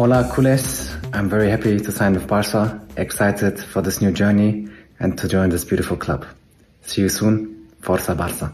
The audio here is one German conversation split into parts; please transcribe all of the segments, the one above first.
Hola, Cules. I'm very happy to sign with Barca. Excited for this new journey and to join this beautiful club. See you soon. Forza Barca.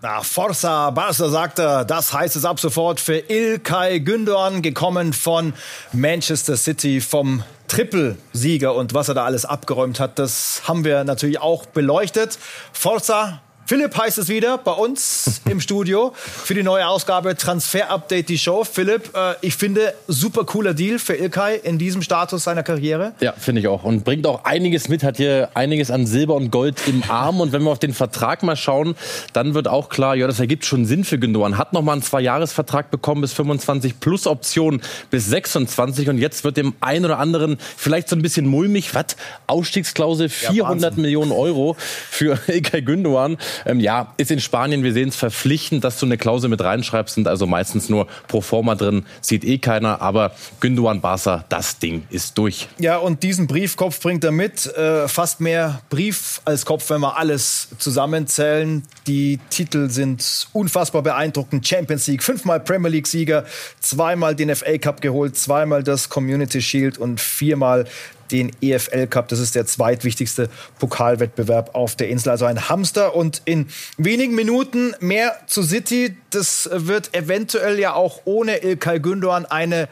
Na, Forza Barca sagt er, das heißt es ab sofort für Ilkay Gündoğan, gekommen von Manchester City, vom Triple-Sieger und was er da alles abgeräumt hat, das haben wir natürlich auch beleuchtet. Forza Philipp heißt es wieder bei uns im Studio für die neue Ausgabe Transfer Update die Show. Philipp, äh, ich finde super cooler Deal für Ilkay in diesem Status seiner Karriere. Ja, finde ich auch und bringt auch einiges mit, hat hier einiges an Silber und Gold im Arm und wenn wir auf den Vertrag mal schauen, dann wird auch klar, ja, das ergibt schon Sinn für Gündogan. Hat noch mal einen Zweijahresvertrag bekommen bis 25 plus Option bis 26 und jetzt wird dem einen oder anderen vielleicht so ein bisschen mulmig, was Ausstiegsklausel 400 ja, Millionen Euro für Ilkay Gündogan. Ähm, ja, ist in Spanien, wir sehen es verpflichtend, dass du eine Klausel mit reinschreibst, sind also meistens nur pro forma drin, sieht eh keiner, aber Gündogan Barca, das Ding ist durch. Ja, und diesen Briefkopf bringt er mit, äh, fast mehr Brief als Kopf, wenn wir alles zusammenzählen. Die Titel sind unfassbar beeindruckend. Champions League, fünfmal Premier League Sieger, zweimal den FA Cup geholt, zweimal das Community Shield und viermal den EFL Cup. Das ist der zweitwichtigste Pokalwettbewerb auf der Insel. Also ein Hamster und in wenigen Minuten mehr zu City. Das wird eventuell ja auch ohne Ilkay Gündoğan eine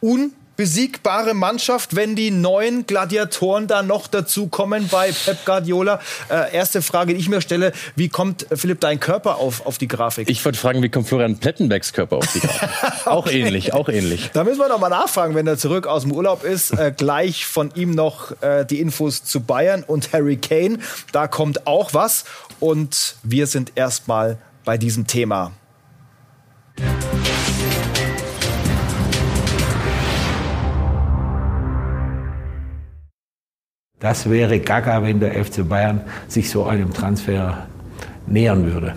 un besiegbare Mannschaft, wenn die neuen Gladiatoren da noch dazukommen bei Pep Guardiola? Äh, erste Frage, die ich mir stelle, wie kommt Philipp dein Körper auf, auf die Grafik? Ich wollte fragen, wie kommt Florian Plettenbecks Körper auf die Grafik? okay. Auch ähnlich, auch ähnlich. Da müssen wir noch mal nachfragen, wenn er zurück aus dem Urlaub ist. Äh, gleich von ihm noch äh, die Infos zu Bayern und Harry Kane. Da kommt auch was und wir sind erstmal bei diesem Thema. Das wäre gaga, wenn der FC Bayern sich so einem Transfer nähern würde.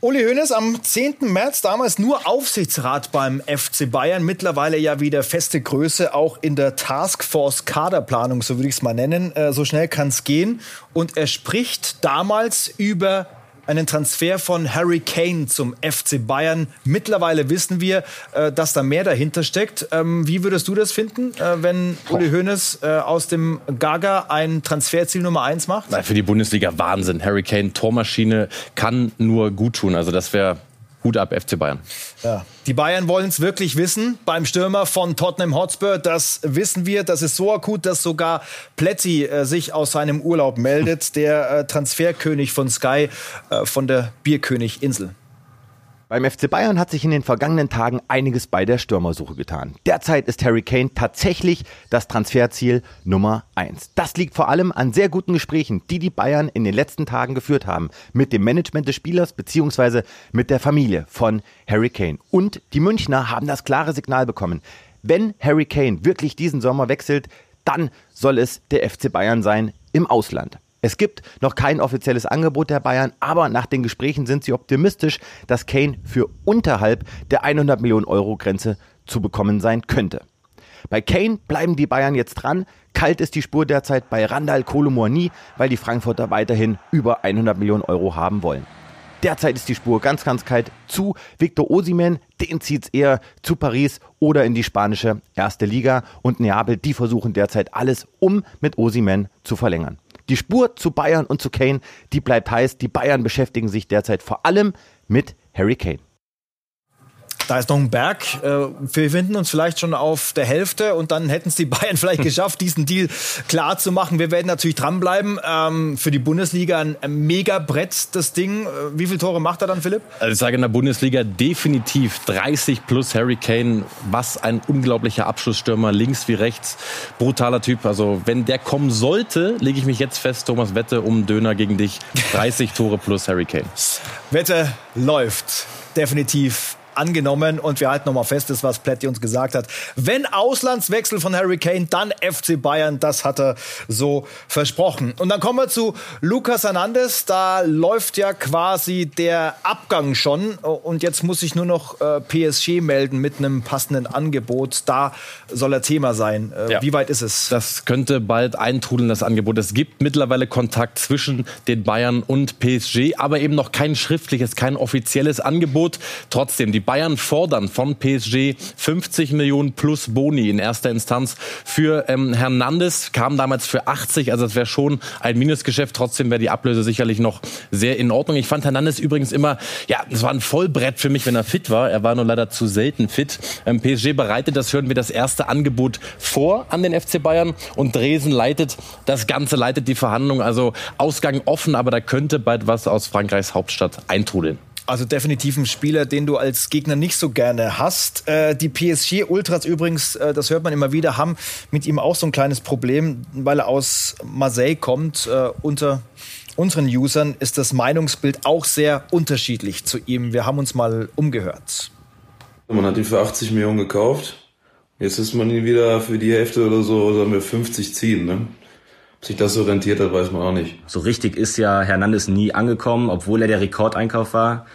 Uli Hoeneß am 10. März damals nur Aufsichtsrat beim FC Bayern, mittlerweile ja wieder feste Größe, auch in der Taskforce Kaderplanung, so würde ich es mal nennen. Äh, so schnell kann es gehen. Und er spricht damals über einen Transfer von Harry Kane zum FC Bayern. Mittlerweile wissen wir, äh, dass da mehr dahinter steckt. Ähm, wie würdest du das finden, äh, wenn Uli Hoeneß äh, aus dem Gaga ein Transferziel Nummer eins macht? für die Bundesliga Wahnsinn. Harry Kane, Tormaschine, kann nur gut tun. Also das wäre Hut ab, FC Bayern. Ja. Die Bayern wollen es wirklich wissen. Beim Stürmer von Tottenham Hotspur, das wissen wir. Das ist so akut, dass sogar Plätti äh, sich aus seinem Urlaub meldet. Der äh, Transferkönig von Sky, äh, von der Bierkönig-Insel. Beim FC Bayern hat sich in den vergangenen Tagen einiges bei der Stürmersuche getan. Derzeit ist Harry Kane tatsächlich das Transferziel Nummer eins. Das liegt vor allem an sehr guten Gesprächen, die die Bayern in den letzten Tagen geführt haben mit dem Management des Spielers bzw. mit der Familie von Harry Kane. Und die Münchner haben das klare Signal bekommen. Wenn Harry Kane wirklich diesen Sommer wechselt, dann soll es der FC Bayern sein im Ausland. Es gibt noch kein offizielles Angebot der Bayern, aber nach den Gesprächen sind sie optimistisch, dass Kane für unterhalb der 100 Millionen Euro Grenze zu bekommen sein könnte. Bei Kane bleiben die Bayern jetzt dran. Kalt ist die Spur derzeit bei Randall Kolomoani, weil die Frankfurter weiterhin über 100 Millionen Euro haben wollen. Derzeit ist die Spur ganz, ganz kalt zu Victor Osimen. Den zieht es eher zu Paris oder in die spanische erste Liga. Und Neapel, die versuchen derzeit alles, um mit Osimen zu verlängern. Die Spur zu Bayern und zu Kane, die bleibt heiß. Die Bayern beschäftigen sich derzeit vor allem mit Harry Kane. Da ist noch ein Berg. Äh, wir finden uns vielleicht schon auf der Hälfte und dann hätten es die Bayern vielleicht geschafft, diesen Deal klar zu machen. Wir werden natürlich dranbleiben. Ähm, für die Bundesliga ein Mega-Brett, das Ding. Äh, wie viele Tore macht er dann, Philipp? Also ich sage in der Bundesliga definitiv 30 plus Harry Kane. Was ein unglaublicher Abschlussstürmer, links wie rechts. Brutaler Typ. Also wenn der kommen sollte, lege ich mich jetzt fest, Thomas Wette um Döner gegen dich. 30 Tore plus Harry Kane. Wette läuft. Definitiv angenommen und wir halten nochmal fest, das was Pletti uns gesagt hat. Wenn Auslandswechsel von Harry Kane, dann FC Bayern, das hat er so versprochen. Und dann kommen wir zu Lucas Hernandez, da läuft ja quasi der Abgang schon und jetzt muss ich nur noch äh, PSG melden mit einem passenden Angebot. Da soll er Thema sein. Äh, ja. Wie weit ist es? Das könnte bald eintrudeln, das Angebot. Es gibt mittlerweile Kontakt zwischen den Bayern und PSG, aber eben noch kein schriftliches, kein offizielles Angebot. Trotzdem, die Bayern fordern von PSG 50 Millionen plus Boni in erster Instanz für ähm, Hernandez, kam damals für 80, also es wäre schon ein Minusgeschäft. Trotzdem wäre die Ablöse sicherlich noch sehr in Ordnung. Ich fand Hernandez übrigens immer, ja, es war ein Vollbrett für mich, wenn er fit war. Er war nur leider zu selten fit. Ähm, PSG bereitet, das hören wir, das erste Angebot vor an den FC Bayern und Dresen leitet das Ganze, leitet die Verhandlungen. Also Ausgang offen, aber da könnte bald was aus Frankreichs Hauptstadt eintrudeln. Also definitiv ein Spieler, den du als Gegner nicht so gerne hast. Äh, die PSG-Ultras übrigens, äh, das hört man immer wieder, haben mit ihm auch so ein kleines Problem, weil er aus Marseille kommt. Äh, unter unseren Usern ist das Meinungsbild auch sehr unterschiedlich zu ihm. Wir haben uns mal umgehört. Man hat ihn für 80 Millionen gekauft. Jetzt ist man ihn wieder für die Hälfte oder so, sagen wir 50 ziehen. Ne? Ob sich das so rentiert hat, weiß man auch nicht. So richtig ist ja Hernandez nie angekommen, obwohl er der Rekordeinkauf war.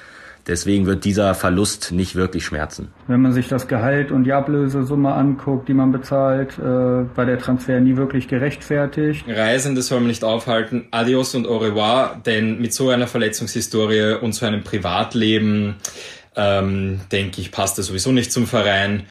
Deswegen wird dieser Verlust nicht wirklich schmerzen. Wenn man sich das Gehalt und die Ablösesumme anguckt, die man bezahlt, äh, war der Transfer nie wirklich gerechtfertigt. Reisende soll man nicht aufhalten. Adios und au revoir, denn mit so einer Verletzungshistorie und so einem Privatleben, ähm, denke ich, passt er sowieso nicht zum Verein.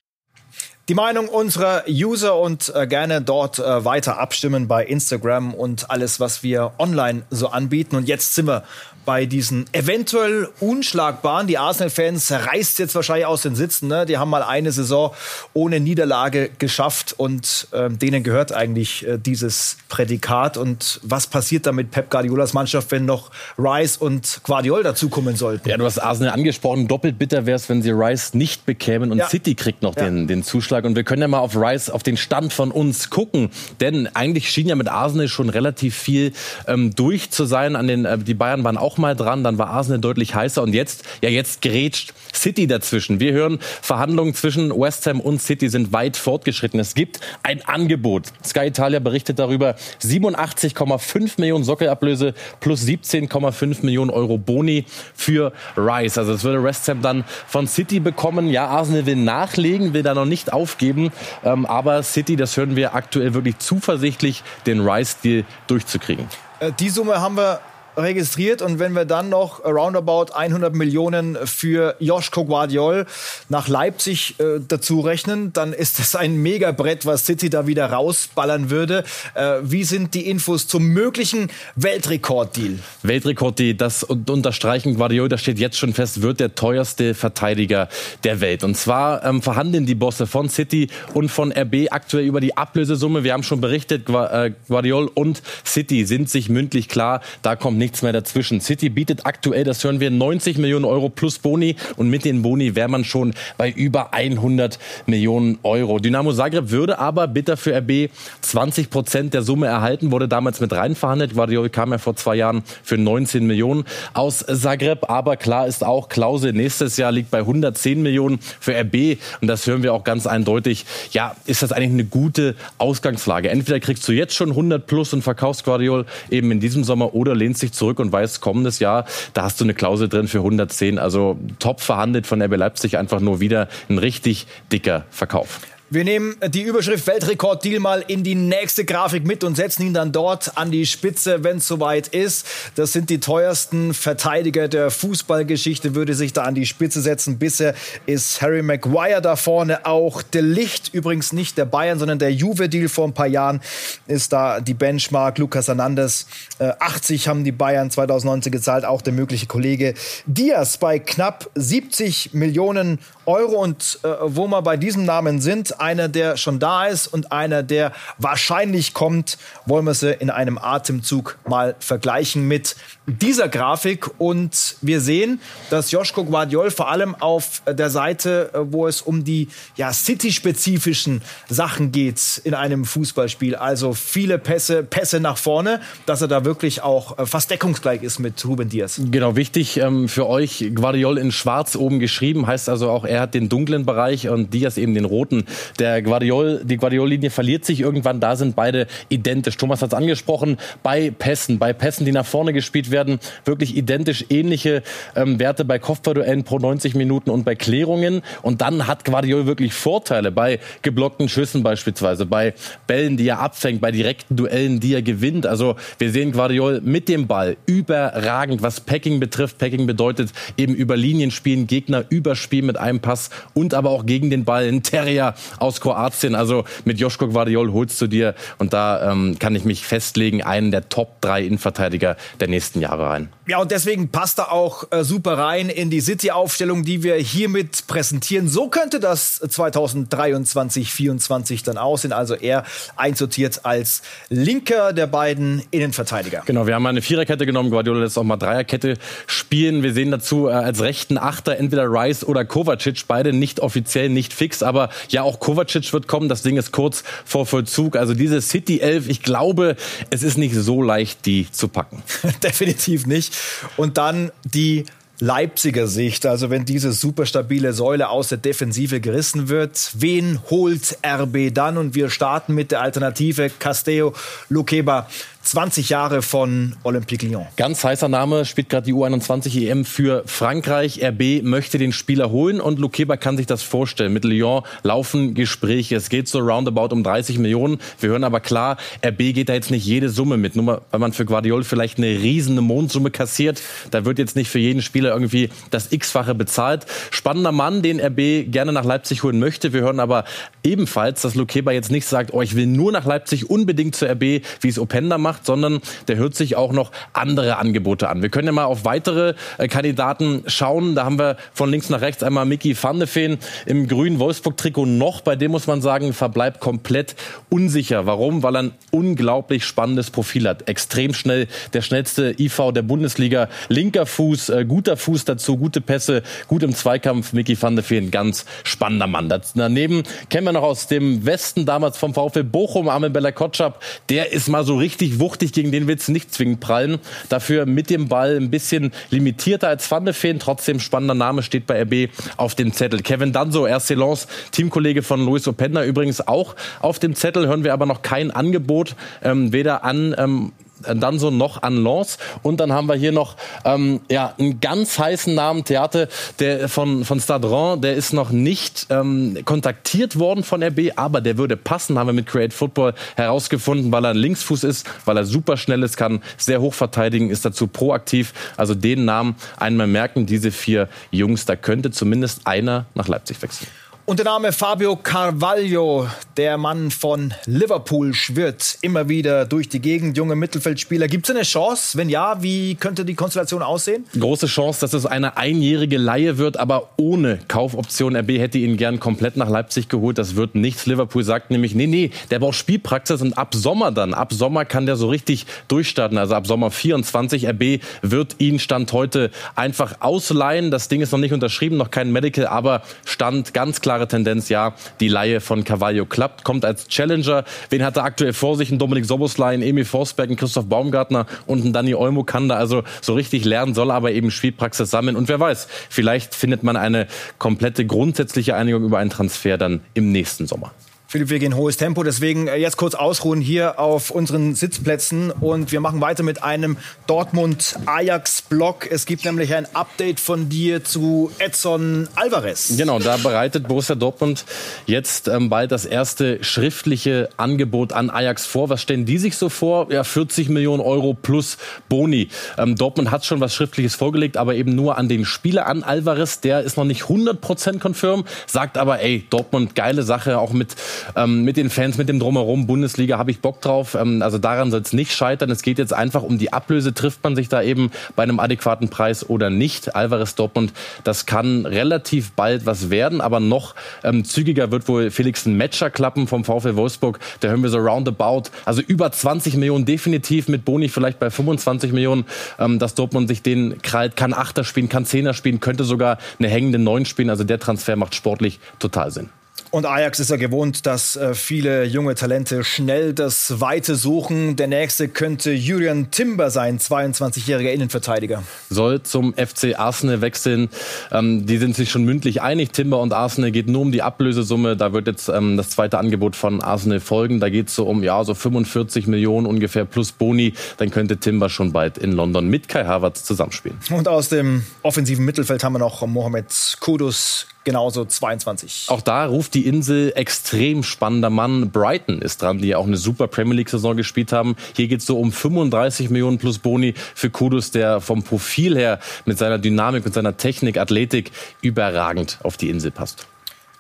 Die Meinung unserer User und äh, gerne dort äh, weiter abstimmen bei Instagram und alles, was wir online so anbieten. Und jetzt sind wir bei diesen eventuell unschlagbaren. Die Arsenal-Fans reißt jetzt wahrscheinlich aus den Sitzen. Ne? Die haben mal eine Saison ohne Niederlage geschafft und äh, denen gehört eigentlich äh, dieses Prädikat. Und was passiert da mit Pep Guardiolas Mannschaft, wenn noch Rice und Guardiol dazukommen sollten? Ja, du hast Arsenal angesprochen. Doppelt bitter wäre es, wenn sie Rice nicht bekämen und ja. City kriegt noch ja. den, den Zuschlag. Und wir können ja mal auf Rice, auf den Stand von uns gucken. Denn eigentlich schien ja mit Arsenal schon relativ viel ähm, durch zu sein. An den, äh, die Bayern waren auch mal dran, dann war Arsenal deutlich heißer und jetzt, ja jetzt grätscht City dazwischen. Wir hören, Verhandlungen zwischen West Ham und City sind weit fortgeschritten. Es gibt ein Angebot. Sky Italia berichtet darüber, 87,5 Millionen Sockelablöse plus 17,5 Millionen Euro Boni für Rice. Also das würde West Ham dann von City bekommen. Ja, Arsenal will nachlegen, will da noch nicht aufgeben, ähm, aber City, das hören wir aktuell wirklich zuversichtlich, den Rice-Deal durchzukriegen. Äh, die Summe haben wir registriert und wenn wir dann noch roundabout 100 Millionen für Joschko Guardiol nach Leipzig äh, dazu rechnen, dann ist das ein Megabrett, was City da wieder rausballern würde. Äh, wie sind die Infos zum möglichen Weltrekorddeal? Weltrekorddeal, das unterstreichen Guardiol, das steht jetzt schon fest, wird der teuerste Verteidiger der Welt. Und zwar ähm, verhandeln die Bosse von City und von RB aktuell über die Ablösesumme. Wir haben schon berichtet, äh, Guardiol und City sind sich mündlich klar, da kommt nicht nichts mehr dazwischen. City bietet aktuell, das hören wir, 90 Millionen Euro plus Boni und mit den Boni wäre man schon bei über 100 Millionen Euro. Dynamo Zagreb würde aber bitter für RB 20 Prozent der Summe erhalten, wurde damals mit rein verhandelt. Guardiola kam ja vor zwei Jahren für 19 Millionen aus Zagreb, aber klar ist auch, Klausel nächstes Jahr liegt bei 110 Millionen für RB und das hören wir auch ganz eindeutig. Ja, ist das eigentlich eine gute Ausgangslage? Entweder kriegst du jetzt schon 100 plus und verkaufst Guardiola eben in diesem Sommer oder lehnst dich zurück und weiß, kommendes Jahr, da hast du eine Klausel drin für 110. Also top verhandelt von RB Leipzig, einfach nur wieder ein richtig dicker Verkauf. Wir nehmen die Überschrift Weltrekord-Deal mal in die nächste Grafik mit und setzen ihn dann dort an die Spitze, wenn es soweit ist. Das sind die teuersten Verteidiger der Fußballgeschichte, würde sich da an die Spitze setzen. Bisher ist Harry Maguire da vorne, auch der Licht, übrigens nicht der Bayern, sondern der Juve-Deal vor ein paar Jahren ist da die Benchmark. Lucas Hernandez, äh, 80 haben die Bayern 2019 gezahlt, auch der mögliche Kollege Diaz bei knapp 70 Millionen Euro. Und äh, wo wir bei diesem Namen sind, einer, der schon da ist und einer, der wahrscheinlich kommt, wollen wir sie in einem Atemzug mal vergleichen mit dieser Grafik. Und wir sehen, dass Joschko Guardiol vor allem auf der Seite, äh, wo es um die ja, City-spezifischen Sachen geht in einem Fußballspiel, also viele Pässe, Pässe nach vorne, dass er da wirklich auch äh, fast deckungsgleich ist mit Ruben Diaz. Genau, wichtig ähm, für euch, Guardiol in schwarz oben geschrieben, heißt also auch, er er hat den dunklen Bereich und Diaz eben den roten. Der Guardiol, die Guardiol-Linie verliert sich irgendwann, da sind beide identisch. Thomas hat es angesprochen, bei Pässen, bei Pässen, die nach vorne gespielt werden, wirklich identisch ähnliche ähm, Werte bei Kopfballduellen pro 90 Minuten und bei Klärungen. Und dann hat Guardiol wirklich Vorteile bei geblockten Schüssen beispielsweise, bei Bällen, die er abfängt, bei direkten Duellen, die er gewinnt. Also wir sehen Guardiol mit dem Ball überragend, was Packing betrifft. Packing bedeutet eben über Linien spielen, Gegner überspielen mit einem Pass und aber auch gegen den Ball. Ein Terrier aus Kroatien. Also mit Joschko Guardiol holst du dir und da ähm, kann ich mich festlegen, einen der Top 3 Innenverteidiger der nächsten Jahre rein. Ja, und deswegen passt er auch äh, super rein in die City-Aufstellung, die wir hiermit präsentieren. So könnte das 2023, 2024 dann aussehen. Also er einsortiert als linker der beiden Innenverteidiger. Genau, wir haben eine Viererkette genommen. Guardiola lässt auch mal Dreierkette spielen. Wir sehen dazu äh, als rechten Achter entweder Rice oder Kovacic. Beide nicht offiziell, nicht fix. Aber ja, auch Kovacic wird kommen. Das Ding ist kurz vor Vollzug. Also diese City 11, ich glaube, es ist nicht so leicht, die zu packen. Definitiv nicht. Und dann die Leipziger Sicht, also wenn diese super stabile Säule aus der Defensive gerissen wird, wen holt RB dann? Und wir starten mit der Alternative Casteo Luqueba. 20 Jahre von Olympique Lyon. Ganz heißer Name, spielt gerade die U21 EM für Frankreich. RB möchte den Spieler holen und Lukeba kann sich das vorstellen. Mit Lyon laufen Gespräche. Es geht so roundabout um 30 Millionen. Wir hören aber klar, RB geht da jetzt nicht jede Summe mit. Nur weil man für Guardiol vielleicht eine riesige Mondsumme kassiert. Da wird jetzt nicht für jeden Spieler irgendwie das X-fache bezahlt. Spannender Mann, den RB gerne nach Leipzig holen möchte. Wir hören aber ebenfalls, dass Lukeba jetzt nicht sagt, oh, ich will nur nach Leipzig unbedingt zur RB, wie es Openda macht macht, sondern der hört sich auch noch andere Angebote an. Wir können ja mal auf weitere äh, Kandidaten schauen. Da haben wir von links nach rechts einmal Mickey van de Feen im grünen Wolfsburg-Trikot noch. Bei dem muss man sagen, verbleibt komplett unsicher. Warum? Weil er ein unglaublich spannendes Profil hat. Extrem schnell, der schnellste IV der Bundesliga. Linker Fuß, äh, guter Fuß dazu, gute Pässe, gut im Zweikampf. Mickey van de Feen, ganz spannender Mann. daneben kennen wir noch aus dem Westen damals vom VfL Bochum, Armin Bella Kotschap. Der ist mal so richtig wuchtig, gegen den willst du nicht zwingend prallen. Dafür mit dem Ball ein bisschen limitierter als Van de Feen. Trotzdem spannender Name steht bei RB auf dem Zettel. Kevin Danso, RC Lens, Teamkollege von Luis Openda übrigens auch auf dem Zettel. Hören wir aber noch kein Angebot, ähm, weder an ähm, dann so noch an Lens. Und dann haben wir hier noch ähm, ja, einen ganz heißen Namen, Theater der von, von Stadron, der ist noch nicht ähm, kontaktiert worden von RB, aber der würde passen, haben wir mit Create Football herausgefunden, weil er ein Linksfuß ist, weil er super schnell ist, kann sehr hoch verteidigen, ist dazu proaktiv. Also den Namen einmal merken, diese vier Jungs, da könnte zumindest einer nach Leipzig wechseln. Und der Name Fabio Carvalho, der Mann von Liverpool, schwirrt immer wieder durch die Gegend. Junge Mittelfeldspieler. Gibt es eine Chance? Wenn ja, wie könnte die Konstellation aussehen? Große Chance, dass es eine einjährige Laie wird, aber ohne Kaufoption. RB hätte ihn gern komplett nach Leipzig geholt. Das wird nichts. Liverpool sagt nämlich, nee, nee, der braucht Spielpraxis und ab Sommer dann, ab Sommer kann der so richtig durchstarten. Also ab Sommer 24. RB wird ihn Stand heute einfach ausleihen. Das Ding ist noch nicht unterschrieben, noch kein Medical, aber Stand ganz klar klare Tendenz, ja, die Laie von Carvalho klappt, kommt als Challenger. Wen hat er aktuell vor sich? Ein Dominik Soboslai, ein Emil Forsberg, ein Christoph Baumgartner und ein Danny Olmo kann da also so richtig lernen, soll aber eben Spielpraxis sammeln. Und wer weiß, vielleicht findet man eine komplette grundsätzliche Einigung über einen Transfer dann im nächsten Sommer. Philipp, wir gehen hohes Tempo, deswegen äh, jetzt kurz ausruhen hier auf unseren Sitzplätzen und wir machen weiter mit einem Dortmund-Ajax-Block. Es gibt nämlich ein Update von dir zu Edson Alvarez. Genau, da bereitet Borussia Dortmund jetzt ähm, bald das erste schriftliche Angebot an Ajax vor. Was stellen die sich so vor? Ja, 40 Millionen Euro plus Boni. Ähm, Dortmund hat schon was Schriftliches vorgelegt, aber eben nur an den Spieler, an Alvarez. Der ist noch nicht 100% confirm, sagt aber, ey, Dortmund, geile Sache, auch mit ähm, mit den Fans, mit dem Drumherum, Bundesliga, habe ich Bock drauf. Ähm, also daran soll es nicht scheitern. Es geht jetzt einfach um die Ablöse. Trifft man sich da eben bei einem adäquaten Preis oder nicht? Alvarez Dortmund, das kann relativ bald was werden, aber noch ähm, zügiger wird wohl Felix ein Matcher klappen vom VfL Wolfsburg. Da hören wir so roundabout, also über 20 Millionen definitiv mit Boni vielleicht bei 25 Millionen, ähm, dass Dortmund sich den krallt, kann Achter spielen, kann Zehner spielen, könnte sogar eine hängende Neun spielen. Also der Transfer macht sportlich total Sinn. Und Ajax ist ja gewohnt, dass äh, viele junge Talente schnell das Weite suchen. Der nächste könnte Julian Timber sein, 22-jähriger Innenverteidiger. Soll zum FC Arsenal wechseln. Ähm, die sind sich schon mündlich einig. Timber und Arsenal geht nur um die Ablösesumme. Da wird jetzt ähm, das zweite Angebot von Arsenal folgen. Da geht es so um ja so 45 Millionen ungefähr plus Boni. Dann könnte Timber schon bald in London mit Kai Havertz zusammenspielen. Und aus dem offensiven Mittelfeld haben wir noch Mohamed Kudus genauso 22. Auch da ruft die Insel extrem spannender Mann. Brighton ist dran, die ja auch eine super Premier League-Saison gespielt haben. Hier geht es so um 35 Millionen plus Boni für Kudus, der vom Profil her mit seiner Dynamik, mit seiner Technik, Athletik überragend auf die Insel passt.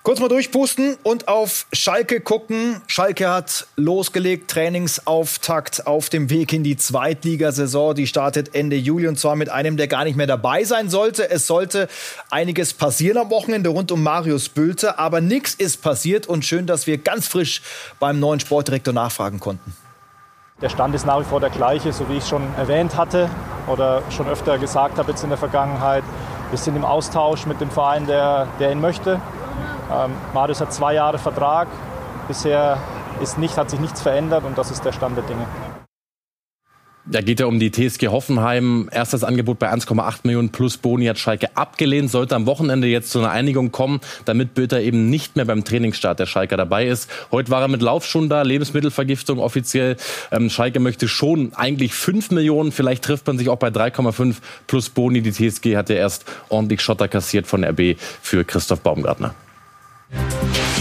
Kurz mal durchpusten und auf Schalke gucken. Schalke hat losgelegt, Trainingsauftakt auf dem Weg in die Zweitligasaison. Die startet Ende Juli und zwar mit einem, der gar nicht mehr dabei sein sollte. Es sollte einiges passieren am Wochenende rund um Marius Bülter, aber nichts ist passiert und schön, dass wir ganz frisch beim neuen Sportdirektor nachfragen konnten. Der Stand ist nach wie vor der gleiche, so wie ich schon erwähnt hatte oder schon öfter gesagt habe jetzt in der Vergangenheit. Wir sind im Austausch mit dem Verein, der, der ihn möchte. Ähm, Marius hat zwei Jahre Vertrag. Bisher ist nicht, hat sich nichts verändert und das ist der Stand der Dinge. Da geht ja um die TSG Hoffenheim. Erstes Angebot bei 1,8 Millionen plus Boni hat Schalke abgelehnt. Sollte am Wochenende jetzt zu einer Einigung kommen, damit Böter eben nicht mehr beim Trainingsstart der Schalke dabei ist. Heute war er mit Laufschuhen da, Lebensmittelvergiftung offiziell. Ähm, Schalke möchte schon eigentlich 5 Millionen. Vielleicht trifft man sich auch bei 3,5 plus Boni. Die TSG hat ja erst ordentlich Schotter kassiert von RB für Christoph Baumgartner. Música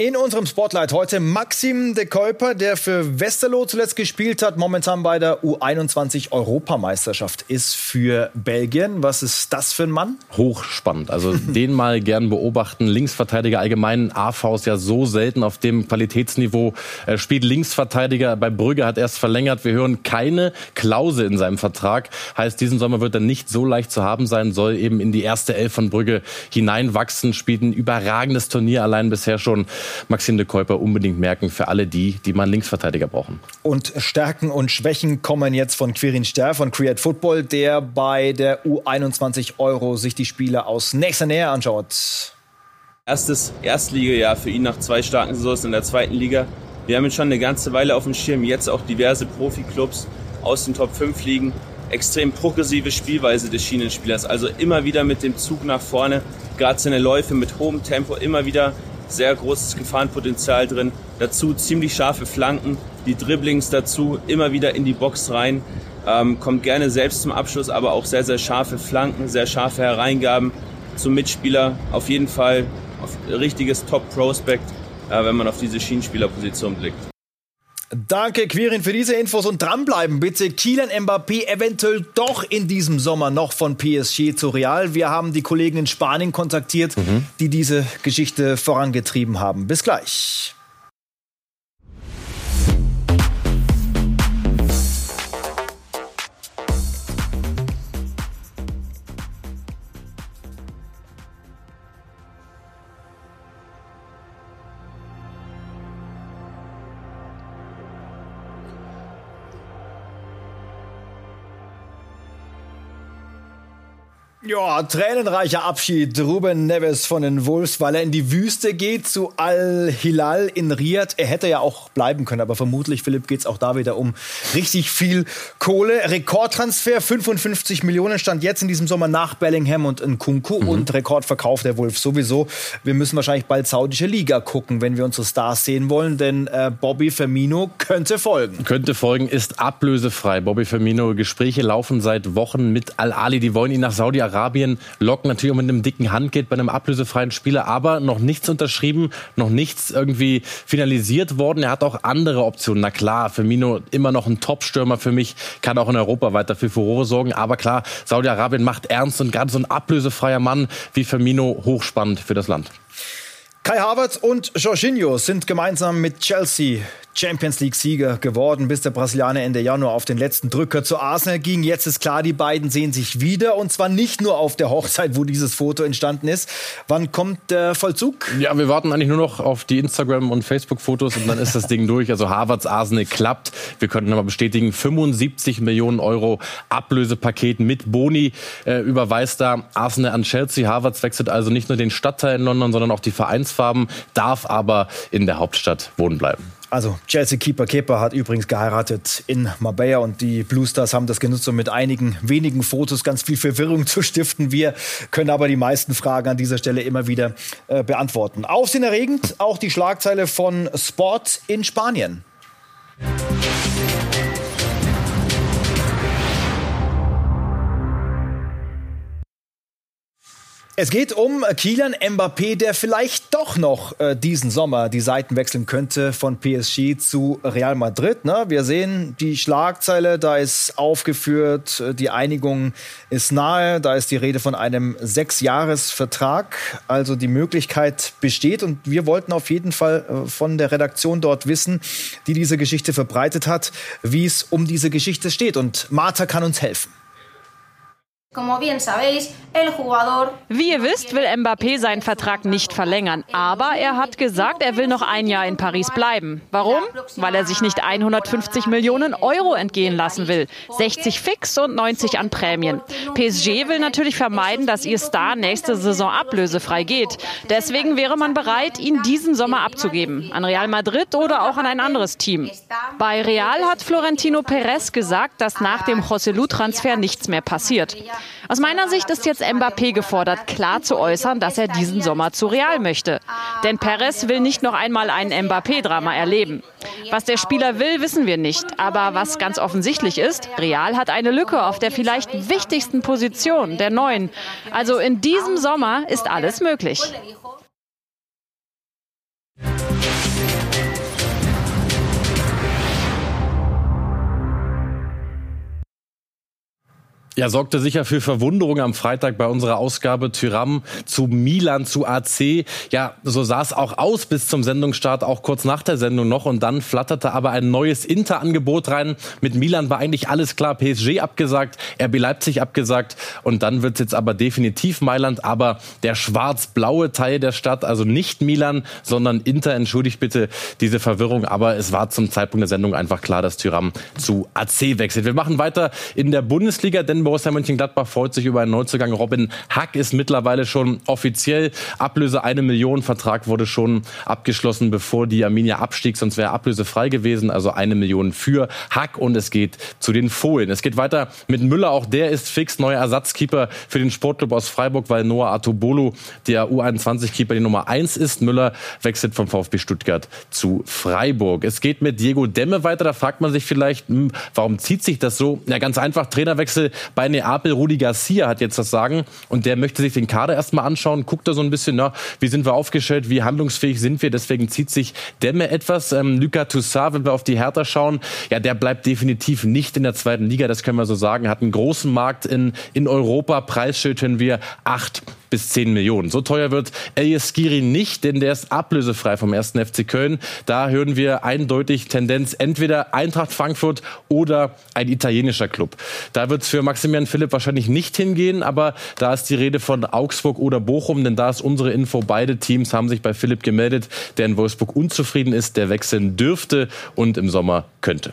In unserem Spotlight heute Maxim de Kuiper, der für Westerlo zuletzt gespielt hat, momentan bei der U21 Europameisterschaft ist für Belgien. Was ist das für ein Mann? Hochspannend. Also den mal gern beobachten. Linksverteidiger allgemein. AV ist ja so selten auf dem Qualitätsniveau. Er spielt Linksverteidiger. Bei Brügge hat er erst verlängert. Wir hören keine Klausel in seinem Vertrag. Heißt, diesen Sommer wird er nicht so leicht zu haben sein, soll eben in die erste Elf von Brügge hineinwachsen. Spielt ein überragendes Turnier allein bisher schon. Maxim de Kuiper unbedingt merken für alle die, die mal Linksverteidiger brauchen. Und Stärken und Schwächen kommen jetzt von Quirin Ster von Create Football, der bei der U21 Euro sich die Spiele aus nächster Nähe anschaut. Erstes Erstligajahr für ihn nach zwei starken Saisons in der zweiten Liga. Wir haben ihn schon eine ganze Weile auf dem Schirm, jetzt auch diverse Profiklubs aus den Top 5 liegen. Extrem progressive Spielweise des Schienenspielers, also immer wieder mit dem Zug nach vorne, gerade seine Läufe mit hohem Tempo, immer wieder sehr großes Gefahrenpotenzial drin. Dazu ziemlich scharfe Flanken, die Dribblings dazu, immer wieder in die Box rein. Ähm, kommt gerne selbst zum Abschluss, aber auch sehr, sehr scharfe Flanken, sehr scharfe Hereingaben zum Mitspieler. Auf jeden Fall auf richtiges Top-Prospect, äh, wenn man auf diese Schienenspielerposition blickt. Danke, Quirin, für diese Infos und dranbleiben bitte. Kylian Mbappé eventuell doch in diesem Sommer noch von PSG zu Real. Wir haben die Kollegen in Spanien kontaktiert, mhm. die diese Geschichte vorangetrieben haben. Bis gleich. Ja, tränenreicher Abschied Ruben Neves von den Wolves, weil er in die Wüste geht zu Al-Hilal in Riyadh. Er hätte ja auch bleiben können, aber vermutlich, Philipp, geht es auch da wieder um richtig viel Kohle. Rekordtransfer, 55 Millionen stand jetzt in diesem Sommer nach Bellingham und Nkunku mhm. und Rekordverkauf der Wolves sowieso. Wir müssen wahrscheinlich bald saudische Liga gucken, wenn wir unsere Stars sehen wollen, denn äh, Bobby Firmino könnte folgen. Könnte folgen, ist ablösefrei. Bobby Firmino, Gespräche laufen seit Wochen mit Al-Ali, die wollen ihn nach Saudi-Arabien Saudi-Arabien locken natürlich auch mit einem dicken Handgeld bei einem ablösefreien Spieler, aber noch nichts unterschrieben, noch nichts irgendwie finalisiert worden. Er hat auch andere Optionen. Na klar, Firmino immer noch ein Top-Stürmer für mich, kann auch in Europa weiter für Furore sorgen. Aber klar, Saudi-Arabien macht ernst und gerade so ein ablösefreier Mann wie Firmino hochspannend für das Land. Kai Havertz und Jorginho sind gemeinsam mit Chelsea Champions League-Sieger geworden, bis der Brasilianer Ende Januar auf den letzten Drücker zu Arsenal ging. Jetzt ist klar, die beiden sehen sich wieder und zwar nicht nur auf der Hochzeit, wo dieses Foto entstanden ist. Wann kommt der Vollzug? Ja, wir warten eigentlich nur noch auf die Instagram- und Facebook-Fotos und dann ist das Ding durch. Also Harvards Arsenal klappt. Wir könnten aber bestätigen, 75 Millionen Euro Ablösepaket mit Boni äh, überweist da Arsenal an Chelsea. Harvards wechselt also nicht nur den Stadtteil in London, sondern auch die Vereinsfarben, darf aber in der Hauptstadt wohnen bleiben. Also Chelsea-Keeper Kepa hat übrigens geheiratet in Marbella und die Blue Stars haben das genutzt, um mit einigen wenigen Fotos ganz viel Verwirrung zu stiften. Wir können aber die meisten Fragen an dieser Stelle immer wieder äh, beantworten. Aufsehenerregend auch die Schlagzeile von Sport in Spanien. Es geht um Kilian Mbappé, der vielleicht doch noch äh, diesen Sommer die Seiten wechseln könnte von PSG zu Real Madrid. Ne? Wir sehen die Schlagzeile, da ist aufgeführt, äh, die Einigung ist nahe, da ist die Rede von einem Sechsjahresvertrag, also die Möglichkeit besteht. Und wir wollten auf jeden Fall äh, von der Redaktion dort wissen, die diese Geschichte verbreitet hat, wie es um diese Geschichte steht. Und Martha kann uns helfen. Wie ihr wisst, will Mbappé seinen Vertrag nicht verlängern. Aber er hat gesagt, er will noch ein Jahr in Paris bleiben. Warum? Weil er sich nicht 150 Millionen Euro entgehen lassen will. 60 fix und 90 an Prämien. PSG will natürlich vermeiden, dass ihr Star nächste Saison ablösefrei geht. Deswegen wäre man bereit, ihn diesen Sommer abzugeben. An Real Madrid oder auch an ein anderes Team. Bei Real hat Florentino Perez gesagt, dass nach dem Joselu-Transfer nichts mehr passiert. Aus meiner Sicht ist jetzt Mbappé gefordert, klar zu äußern, dass er diesen Sommer zu Real möchte. Denn Perez will nicht noch einmal ein Mbappé-Drama erleben. Was der Spieler will, wissen wir nicht. Aber was ganz offensichtlich ist, Real hat eine Lücke auf der vielleicht wichtigsten Position, der neuen. Also in diesem Sommer ist alles möglich. Ja, sorgte sicher für Verwunderung am Freitag bei unserer Ausgabe Tyram zu Milan zu AC. Ja, so sah es auch aus bis zum Sendungsstart, auch kurz nach der Sendung noch. Und dann flatterte aber ein neues Inter-Angebot rein. Mit Milan war eigentlich alles klar. PSG abgesagt, RB Leipzig abgesagt. Und dann wird es jetzt aber definitiv Mailand. Aber der schwarz-blaue Teil der Stadt, also nicht Milan, sondern Inter, entschuldigt bitte diese Verwirrung. Aber es war zum Zeitpunkt der Sendung einfach klar, dass Tyram zu AC wechselt. Wir machen weiter in der Bundesliga, denn Borussia Mönchengladbach freut sich über einen Neuzugang. Robin Hack ist mittlerweile schon offiziell. Ablöse eine Million. Vertrag wurde schon abgeschlossen, bevor die Arminia abstieg. Sonst wäre ablösefrei gewesen. Also eine Million für Hack. Und es geht zu den Fohlen. Es geht weiter mit Müller. Auch der ist fix. Neuer Ersatzkeeper für den Sportclub aus Freiburg, weil Noah Atobolo, der U21-Keeper, die Nummer eins ist. Müller wechselt vom VfB Stuttgart zu Freiburg. Es geht mit Diego Demme weiter. Da fragt man sich vielleicht, hm, warum zieht sich das so? Ja, ganz einfach. Trainerwechsel bei Neapel. Rudi Garcia hat jetzt das Sagen und der möchte sich den Kader erstmal anschauen, guckt da so ein bisschen, na, wie sind wir aufgestellt, wie handlungsfähig sind wir. Deswegen zieht sich Demme etwas. Ähm, Luca Toussaint, wenn wir auf die Hertha schauen, ja, der bleibt definitiv nicht in der zweiten Liga, das können wir so sagen. Hat einen großen Markt in, in Europa. Preisschild wir acht bis 10 Millionen. So teuer wird Elias Skiri nicht, denn der ist ablösefrei vom 1. FC Köln. Da hören wir eindeutig Tendenz entweder Eintracht Frankfurt oder ein italienischer Club. Da wird es für Maximilian Philipp wahrscheinlich nicht hingehen, aber da ist die Rede von Augsburg oder Bochum, denn da ist unsere Info. Beide Teams haben sich bei Philipp gemeldet, der in Wolfsburg unzufrieden ist, der wechseln dürfte und im Sommer könnte.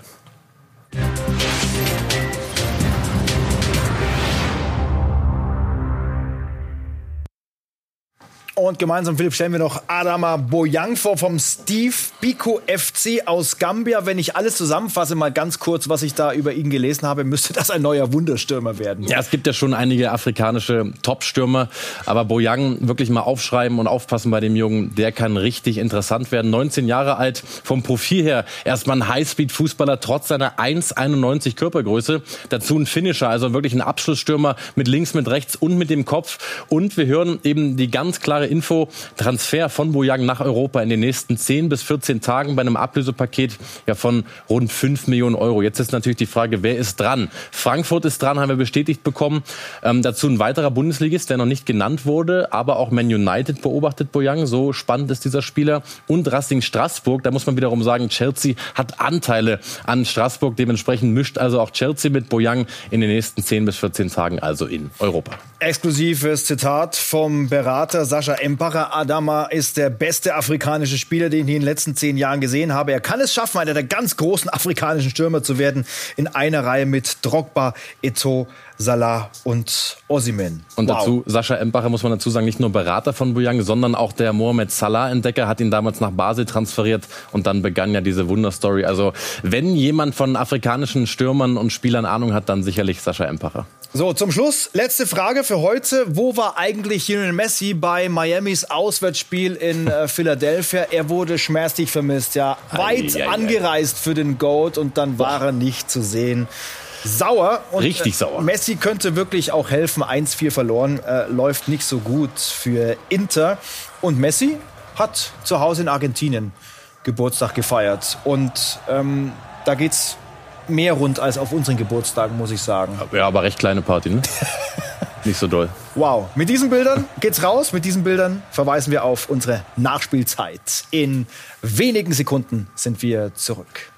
Und gemeinsam, Philipp, stellen wir noch Adama Boyang vor vom Steve Biko FC aus Gambia. Wenn ich alles zusammenfasse, mal ganz kurz, was ich da über ihn gelesen habe, müsste das ein neuer Wunderstürmer werden. Ja, es gibt ja schon einige afrikanische Top-Stürmer, aber Boyang wirklich mal aufschreiben und aufpassen bei dem Jungen, der kann richtig interessant werden. 19 Jahre alt, vom Profil her erstmal ein Highspeed-Fußballer, trotz seiner 1,91 Körpergröße. Dazu ein Finisher, also wirklich ein Abschlussstürmer mit links, mit rechts und mit dem Kopf. Und wir hören eben die ganz klare Info. Transfer von Boyang nach Europa in den nächsten 10 bis 14 Tagen bei einem Ablösepaket ja von rund 5 Millionen Euro. Jetzt ist natürlich die Frage, wer ist dran? Frankfurt ist dran, haben wir bestätigt bekommen. Ähm, dazu ein weiterer Bundesligist, der noch nicht genannt wurde, aber auch Man United beobachtet Boyang. So spannend ist dieser Spieler. Und Racing Straßburg, da muss man wiederum sagen, Chelsea hat Anteile an Straßburg. Dementsprechend mischt also auch Chelsea mit Boyang in den nächsten 10 bis 14 Tagen also in Europa. Exklusives Zitat vom Berater Sascha Empacher. Adama ist der beste afrikanische Spieler, den ich in den letzten zehn Jahren gesehen habe. Er kann es schaffen, einer der ganz großen afrikanischen Stürmer zu werden, in einer Reihe mit Drogba, Eto, Salah und Osimen. Und wow. dazu, Sascha Empacher muss man dazu sagen, nicht nur Berater von Buyang, sondern auch der Mohamed Salah-Entdecker hat ihn damals nach Basel transferiert und dann begann ja diese Wunderstory. Also wenn jemand von afrikanischen Stürmern und Spielern Ahnung hat, dann sicherlich Sascha Empacher. So, zum Schluss, letzte Frage für heute. Wo war eigentlich Lionel Messi bei Miamis Auswärtsspiel in äh, Philadelphia? Er wurde schmerzlich vermisst, ja. Weit ei, ei, angereist für den Goat und dann war er nicht zu sehen. Sauer. Und, Richtig äh, sauer. Messi könnte wirklich auch helfen. 1-4 verloren, äh, läuft nicht so gut für Inter. Und Messi hat zu Hause in Argentinien Geburtstag gefeiert. Und ähm, da geht's mehr rund als auf unseren Geburtstagen, muss ich sagen. Ja, aber recht kleine Party, ne? Nicht so doll. Wow. Mit diesen Bildern geht's raus. Mit diesen Bildern verweisen wir auf unsere Nachspielzeit. In wenigen Sekunden sind wir zurück.